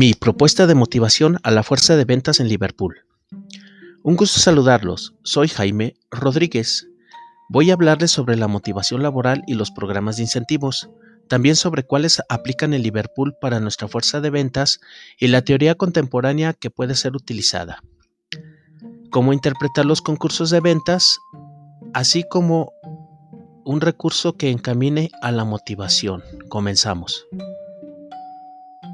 Mi propuesta de motivación a la fuerza de ventas en Liverpool. Un gusto saludarlos. Soy Jaime Rodríguez. Voy a hablarles sobre la motivación laboral y los programas de incentivos, también sobre cuáles aplican en Liverpool para nuestra fuerza de ventas y la teoría contemporánea que puede ser utilizada. Cómo interpretar los concursos de ventas, así como un recurso que encamine a la motivación. Comenzamos.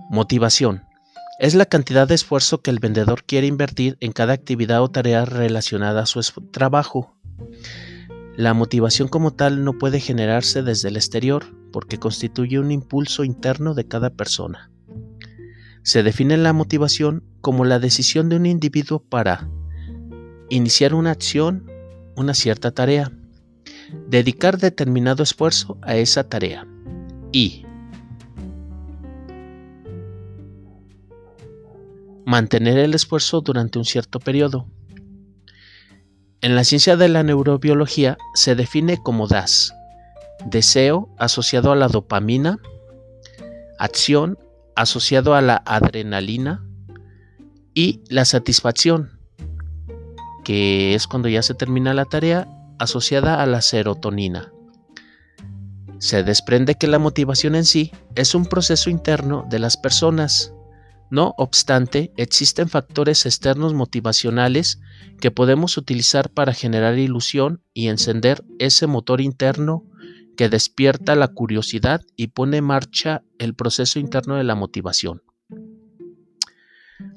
Motivación. Es la cantidad de esfuerzo que el vendedor quiere invertir en cada actividad o tarea relacionada a su trabajo. La motivación como tal no puede generarse desde el exterior porque constituye un impulso interno de cada persona. Se define la motivación como la decisión de un individuo para iniciar una acción, una cierta tarea, dedicar determinado esfuerzo a esa tarea y mantener el esfuerzo durante un cierto periodo. En la ciencia de la neurobiología se define como DAS, deseo asociado a la dopamina, acción asociado a la adrenalina y la satisfacción, que es cuando ya se termina la tarea, asociada a la serotonina. Se desprende que la motivación en sí es un proceso interno de las personas no obstante, existen factores externos motivacionales que podemos utilizar para generar ilusión y encender ese motor interno que despierta la curiosidad y pone en marcha el proceso interno de la motivación.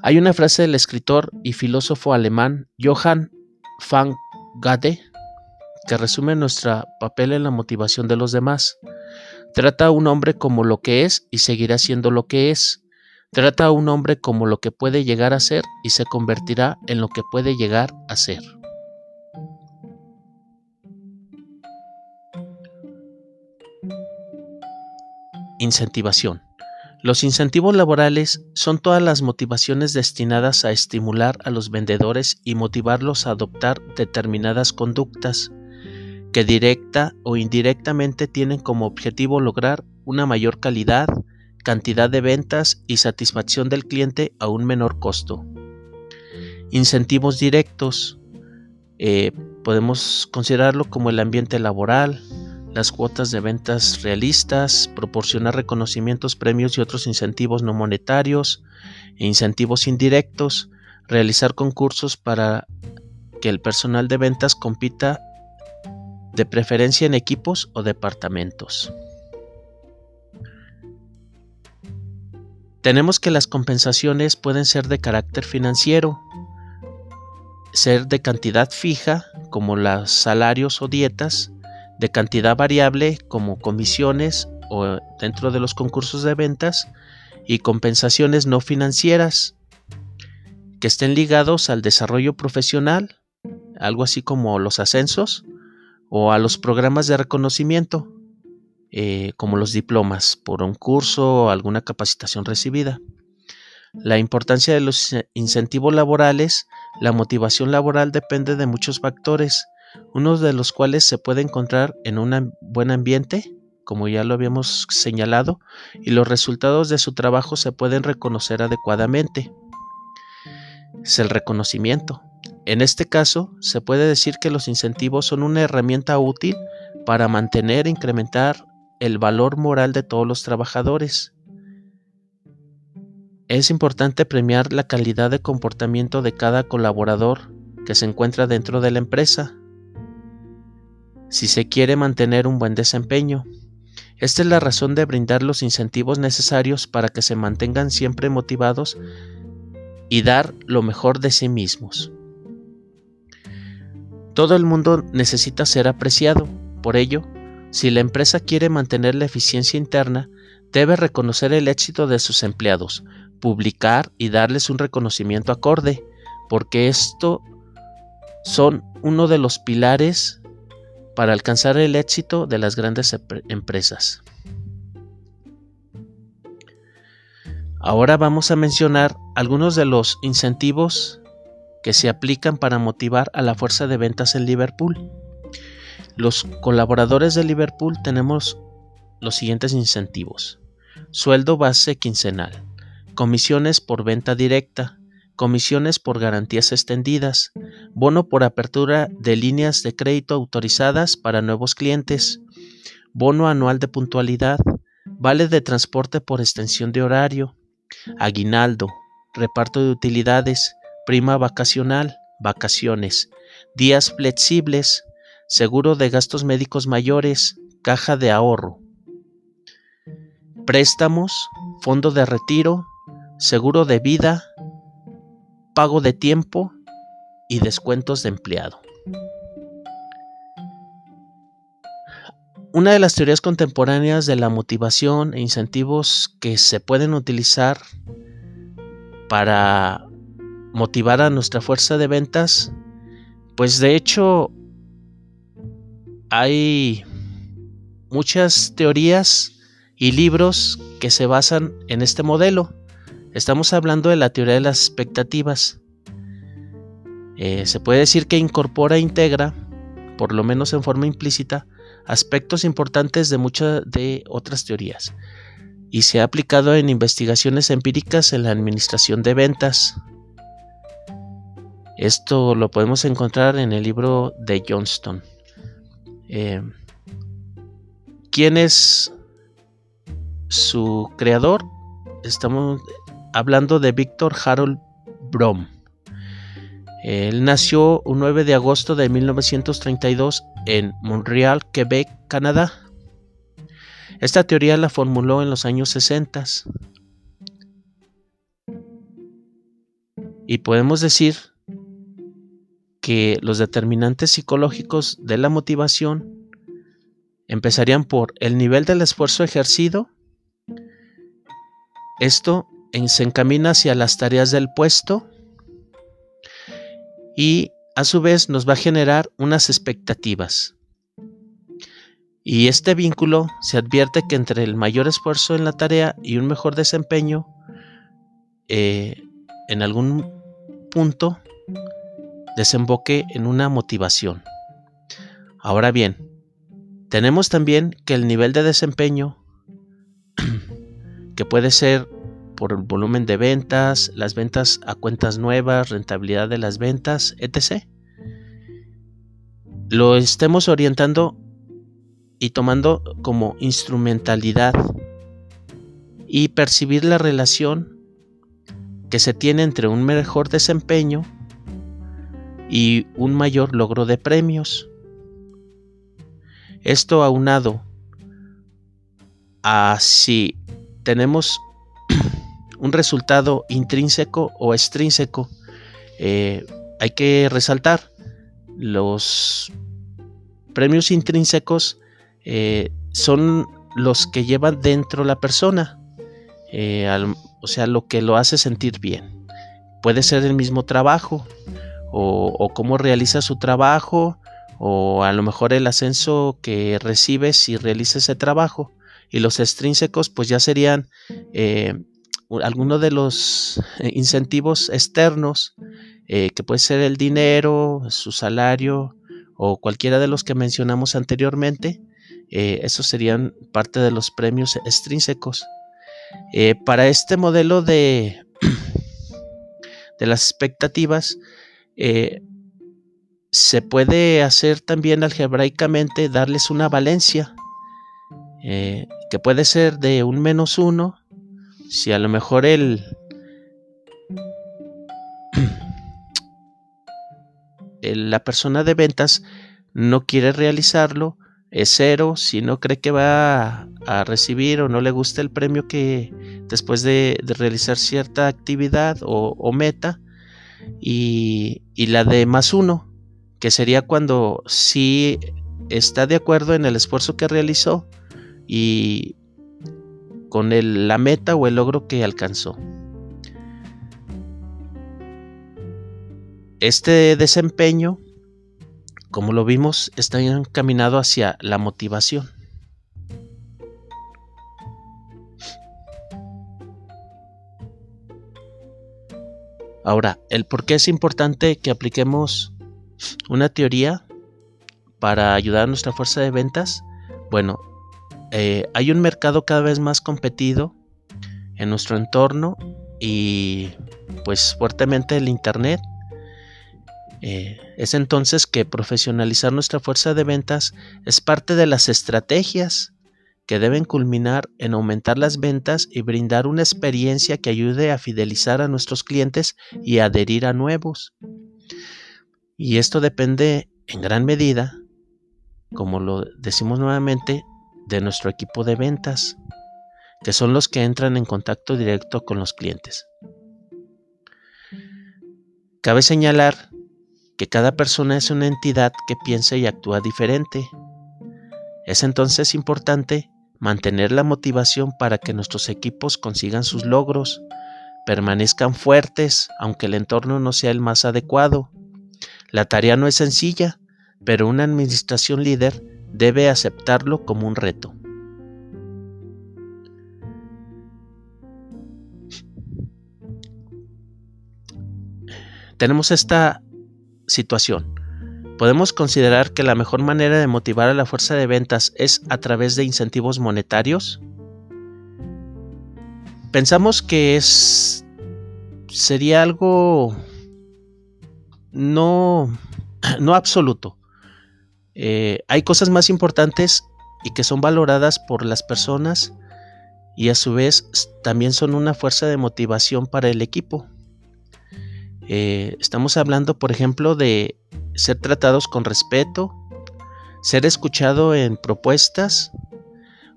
Hay una frase del escritor y filósofo alemán Johann van Gade que resume nuestro papel en la motivación de los demás. Trata a un hombre como lo que es y seguirá siendo lo que es. Trata a un hombre como lo que puede llegar a ser y se convertirá en lo que puede llegar a ser. Incentivación. Los incentivos laborales son todas las motivaciones destinadas a estimular a los vendedores y motivarlos a adoptar determinadas conductas que directa o indirectamente tienen como objetivo lograr una mayor calidad, cantidad de ventas y satisfacción del cliente a un menor costo. Incentivos directos. Eh, podemos considerarlo como el ambiente laboral, las cuotas de ventas realistas, proporcionar reconocimientos, premios y otros incentivos no monetarios, e incentivos indirectos, realizar concursos para que el personal de ventas compita de preferencia en equipos o departamentos. Tenemos que las compensaciones pueden ser de carácter financiero, ser de cantidad fija, como los salarios o dietas, de cantidad variable, como comisiones o dentro de los concursos de ventas, y compensaciones no financieras, que estén ligados al desarrollo profesional, algo así como los ascensos, o a los programas de reconocimiento, eh, como los diplomas por un curso o alguna capacitación recibida. La importancia de los incentivos laborales, la motivación laboral depende de muchos factores, uno de los cuales se puede encontrar en un buen ambiente, como ya lo habíamos señalado, y los resultados de su trabajo se pueden reconocer adecuadamente. Es el reconocimiento. En este caso, se puede decir que los incentivos son una herramienta útil para mantener e incrementar el valor moral de todos los trabajadores. Es importante premiar la calidad de comportamiento de cada colaborador que se encuentra dentro de la empresa. Si se quiere mantener un buen desempeño, esta es la razón de brindar los incentivos necesarios para que se mantengan siempre motivados y dar lo mejor de sí mismos. Todo el mundo necesita ser apreciado, por ello, si la empresa quiere mantener la eficiencia interna, debe reconocer el éxito de sus empleados, publicar y darles un reconocimiento acorde, porque esto son uno de los pilares para alcanzar el éxito de las grandes empresas. Ahora vamos a mencionar algunos de los incentivos que se aplican para motivar a la fuerza de ventas en Liverpool. Los colaboradores de Liverpool tenemos los siguientes incentivos. Sueldo base quincenal, comisiones por venta directa, comisiones por garantías extendidas, bono por apertura de líneas de crédito autorizadas para nuevos clientes, bono anual de puntualidad, vale de transporte por extensión de horario, aguinaldo, reparto de utilidades, prima vacacional, vacaciones, días flexibles, seguro de gastos médicos mayores, caja de ahorro, préstamos, fondo de retiro, seguro de vida, pago de tiempo y descuentos de empleado. Una de las teorías contemporáneas de la motivación e incentivos que se pueden utilizar para motivar a nuestra fuerza de ventas, pues de hecho hay muchas teorías y libros que se basan en este modelo. Estamos hablando de la teoría de las expectativas. Eh, se puede decir que incorpora e integra, por lo menos en forma implícita, aspectos importantes de muchas de otras teorías y se ha aplicado en investigaciones empíricas en la administración de ventas. Esto lo podemos encontrar en el libro de Johnston. Eh, ¿Quién es su creador? Estamos hablando de Víctor Harold Brom. Él nació un 9 de agosto de 1932 en Montreal, Quebec, Canadá. Esta teoría la formuló en los años 60 y podemos decir que los determinantes psicológicos de la motivación empezarían por el nivel del esfuerzo ejercido. Esto se encamina hacia las tareas del puesto y a su vez nos va a generar unas expectativas. Y este vínculo se advierte que entre el mayor esfuerzo en la tarea y un mejor desempeño, eh, en algún punto desemboque en una motivación. Ahora bien, tenemos también que el nivel de desempeño, que puede ser por el volumen de ventas, las ventas a cuentas nuevas, rentabilidad de las ventas, etc. Lo estemos orientando y tomando como instrumentalidad y percibir la relación que se tiene entre un mejor desempeño y un mayor logro de premios. Esto aunado a si tenemos un resultado intrínseco o extrínseco, eh, hay que resaltar los premios intrínsecos eh, son los que llevan dentro la persona, eh, o sea, lo que lo hace sentir bien. Puede ser el mismo trabajo, o, cómo realiza su trabajo, o a lo mejor el ascenso que recibe si realiza ese trabajo. Y los extrínsecos, pues ya serían eh, algunos de los incentivos externos, que puede ser el dinero, su salario, o cualquiera de los que mencionamos anteriormente, eh, esos serían parte de los premios extrínsecos. Eh, para este modelo de, de las expectativas, eh, se puede hacer también algebraicamente darles una valencia, que puede ser de un menos uno, si a lo mejor el, la persona de ventas no quiere realizarlo, es cero, si no cree que va a, recibir o no le gusta el premio que después de, realizar cierta actividad o, meta, y, la de más uno, que sería cuando sí está de acuerdo en el esfuerzo que realizó y con la meta o el logro que alcanzó. Este desempeño como lo vimos, está encaminado hacia la motivación. Ahora, el por qué es importante que apliquemos una teoría para ayudar a nuestra fuerza de ventas. Bueno, eh, hay un mercado cada vez más competido en nuestro entorno y pues fuertemente el Internet. Eh, es entonces que profesionalizar nuestra fuerza de ventas es parte de las estrategias que deben culminar en aumentar las ventas y brindar una experiencia que ayude a fidelizar a nuestros clientes y adherir a nuevos. Y esto depende en gran medida, como lo decimos nuevamente, de nuestro equipo de ventas, que son los que entran en contacto directo con los clientes. Cabe señalar que cada persona es una entidad que piensa y actúa diferente. Es entonces importante mantener la motivación para que nuestros equipos consigan sus logros, permanezcan fuertes aunque el entorno no sea el más adecuado. La tarea no es sencilla, pero una administración líder debe aceptarlo como un reto. Tenemos esta situación. Podemos considerar que la mejor manera de motivar a la fuerza de ventas es a través de incentivos monetarios. Pensamos que es sería algo no, no absoluto. Eh, hay cosas más importantes y que son valoradas por las personas y a su vez también son una fuerza de motivación para el equipo. Eh, estamos hablando, por ejemplo, de ser tratados con respeto, ser escuchado en propuestas,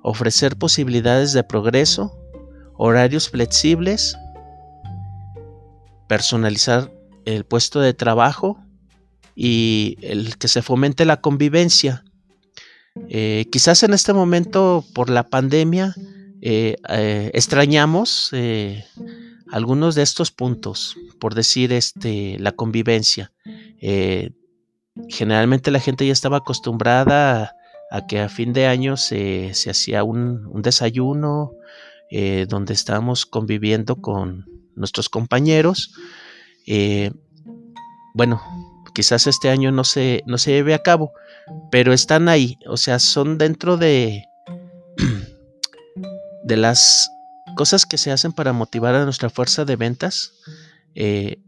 ofrecer posibilidades de progreso, horarios flexibles, personalizar el puesto de trabajo y el que se fomente la convivencia. Eh, quizás en este momento por la pandemia eh, extrañamos algunos de estos puntos, por decir este, la convivencia. Generalmente la gente ya estaba acostumbrada a, que a fin de año se, hacía un, desayuno eh, donde estábamos conviviendo con nuestros compañeros. Eh, bueno, quizás este año no se, no se lleve a cabo, pero están ahí, o sea, son dentro de, de las cosas que se hacen para motivar a nuestra fuerza de ventas, eh,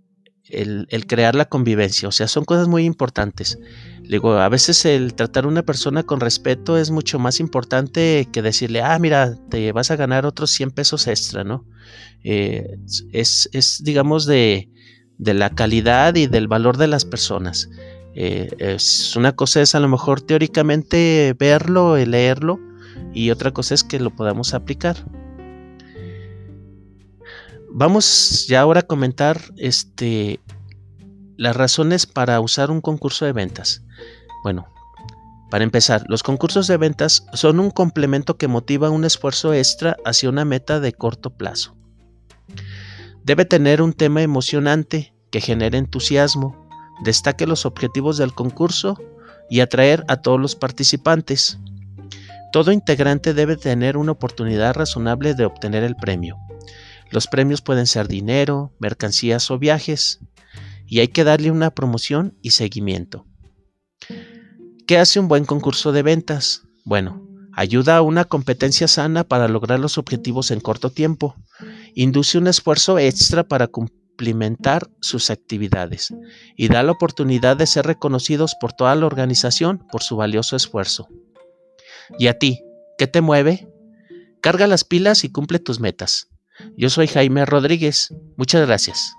el, crear la convivencia, o sea, son cosas muy importantes. Digo, a veces el tratar a una persona con respeto es mucho más importante que decirle, ah, mira, te vas a ganar otros 100 pesos extra, ¿no? Eh, es, digamos, de, la calidad y del valor de las personas. Eh, es una cosa es a lo mejor teóricamente verlo, leerlo, y otra cosa es que lo podamos aplicar. Vamos ya ahora a comentar este, las razones para usar un concurso de ventas. Bueno, para empezar, los concursos de ventas son un complemento que motiva un esfuerzo extra hacia una meta de corto plazo. Debe tener un tema emocionante que genere entusiasmo, destaque los objetivos del concurso y atraer a todos los participantes. Todo integrante debe tener una oportunidad razonable de obtener el premio. Los premios pueden ser dinero, mercancías o viajes, y hay que darle una promoción y seguimiento. ¿Qué hace un buen concurso de ventas? Bueno, ayuda a una competencia sana para lograr los objetivos en corto tiempo, induce un esfuerzo extra para cumplimentar sus actividades y da la oportunidad de ser reconocidos por toda la organización por su valioso esfuerzo. ¿Y a ti? ¿Qué te mueve? Carga las pilas y cumple tus metas. Yo soy Jaime Rodríguez. Muchas gracias.